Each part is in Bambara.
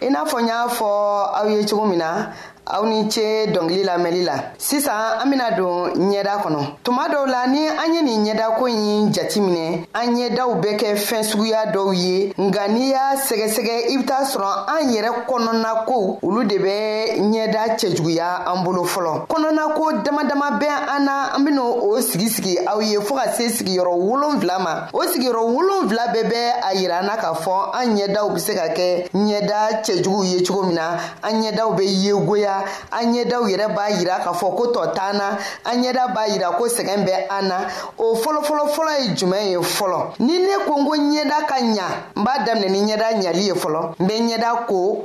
i n'a fɔ n y'a fɔ aw ye cogo min na aw ni ce dɔngili lamɛnli la sisan an bena don ɲɛda kɔnɔ tuma dɔw la ni an ye nin ɲɛda ko ɲi jati minɛ an ɲɛdaw bɛ kɛ fɛn suguya dɔw ye nka n'i y'a sɛgɛsɛgɛ i be t'a sɔrɔ an yɛrɛ kɔnɔna kow olu de bɛ ɲɛda cɛjuguya an bolo fɔlɔ kɔnɔna ko dama dama bɛ an na an ben'o o sigi sigi aw ye fɔɔ ka se sigiyɔrɔ wolonfila ma o sigiyɔrɔ wolonfila bɛɛ bɛ a yira an na k'a fɔ an ɲɛdaw bɛ se ka kɛ ɲɛda cɛjuguw ye cogo min na an ɲɛdaw bɛ yegoya an ɲɛdaw yɛrɛ b'a yira k'a fɔ ko tɔ t'an na an ɲɛda b'a yira ko sɛgɛn bɛ an na o fɔlɔfɔlɔfɔlɔ ye jumɛn ye fɔlɔ ni ne ko n ko ɲɛda ka ɲa n b'a daminɛ ni ɲɛda ɲali ye fɔlɔ n bɛ ɲɛda ko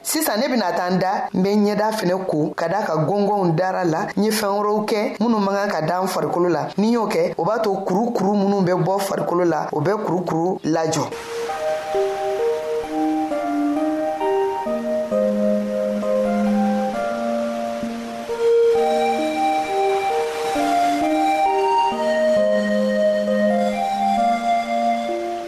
sisan ne bɛna taa n da n bɛ ɲɛda fɛnɛ ko ka da ka gɔngɔnw dara la n ye fɛɛn wɛrɛw kɛ minnu man kan ka da n farikolo la ni y'o kɛ o b'a to kurukuru minnu bɛ bɔ farikolo la o bɛ kurukuru lajɔ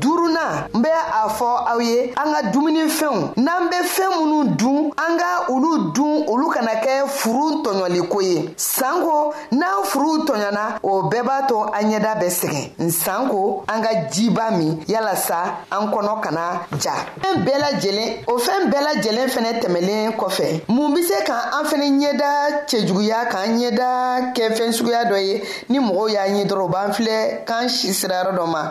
duurunan n bɛ a fɔ aw ye an ka dumunifɛnw n'an bɛ fɛn minnu dun an ka olu dun olu kana kɛ furu tɔɲɔliko ye sanko n'an furuw tɔɲɔna o bɛɛ b'a to an ɲɛda bɛ sɛgɛn nsan ko an ka jiba min yalasa an kɔnɔ kana ja fɛn bɛɛ lajɛlen o fɛn bɛɛ lajɛlen fɛnɛ tɛmɛlen kɔfɛ mun be se ka an fɛnɛ ɲɛda cɛjuguya k'an ɲɛda kɛ fɛn suguya dɔ ye ni mɔgɔw y'a ɲɛ dɔrɔn u b'an filɛ k'an si sirayɔrɔ dɔ ma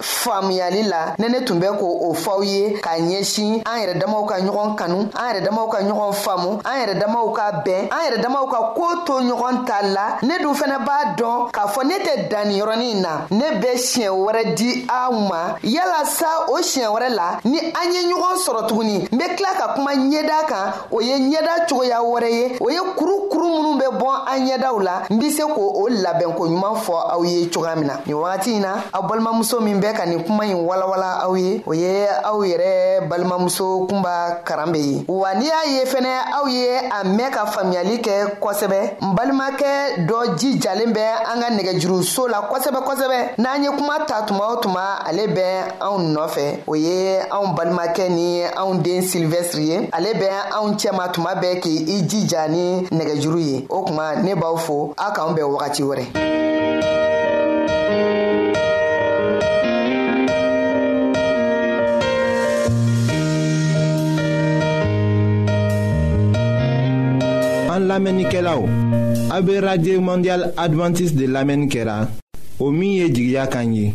faamuyali la ne ne tun bɛ ko o fɔw ye ka ɲɛsin an yɛrɛ damaw ka ɲɔgɔn kanu an yɛrɛ damaw ka ɲɔgɔn faamu an yɛrɛ damaw ka bɛn an yɛrɛ damaw ka ko to ɲɔgɔn ta la ne dun fana b'a dɔn k'a fɔ ne tɛ danni yɔrɔnin na ne bɛ siɲɛ wɛrɛ di aw ma yala sa o siɲɛ wɛrɛ la ni an ye ɲɔgɔn sɔrɔ tuguni n bɛ tila ka kuma ɲɛda kan o ye ɲɛda cogoya wɛrɛ ye o ye kuru kuru minnu bɛ bɔn an ɲɛdaw la n be se k'o o labɛnko ɲuman fɔ aw ye cogoya min na nin wagati in na aw balimamuso min bɛ ka nin kuma ɲi walawala aw ye o ye aw yɛrɛ balimamuso kunba karan be ye wa n'i y'a ye fɛnɛ aw ye a mɛn ka faamuyali kɛ kosɛbɛ n balimakɛ dɔ ji jalen bɛ an ka nɛgɛjuruso la kosɛbɛ kosɛbɛ n'an ye kuma ta tuma o tuma ale bɛ anw nɔfɛ o ye anw balimakɛ ni anw den silvɛsiri ye ale bɛ anw cɛma tuma bɛɛ k'i jija ni nɛgɛjuru ye o kuma ne b'aw fo aw k'anw bɛn wagati wɛrɛ an lamɛnnikɛlaw a bɛ radio mondial adventiste de lamɛnni kɛra o min ye jigiya kan ye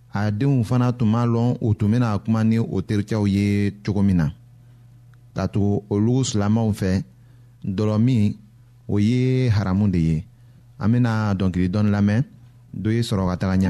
a denw fana tun b'a lɔn u tun bɛna kuma ni o terikɛw ye cogo min na ka tugu olu silamɛw fɛ dɔlɔmi o ye haramu de ye an bɛna dɔnkili dɔn lamɛn do ye sɔrɔ ka taga ɲɛ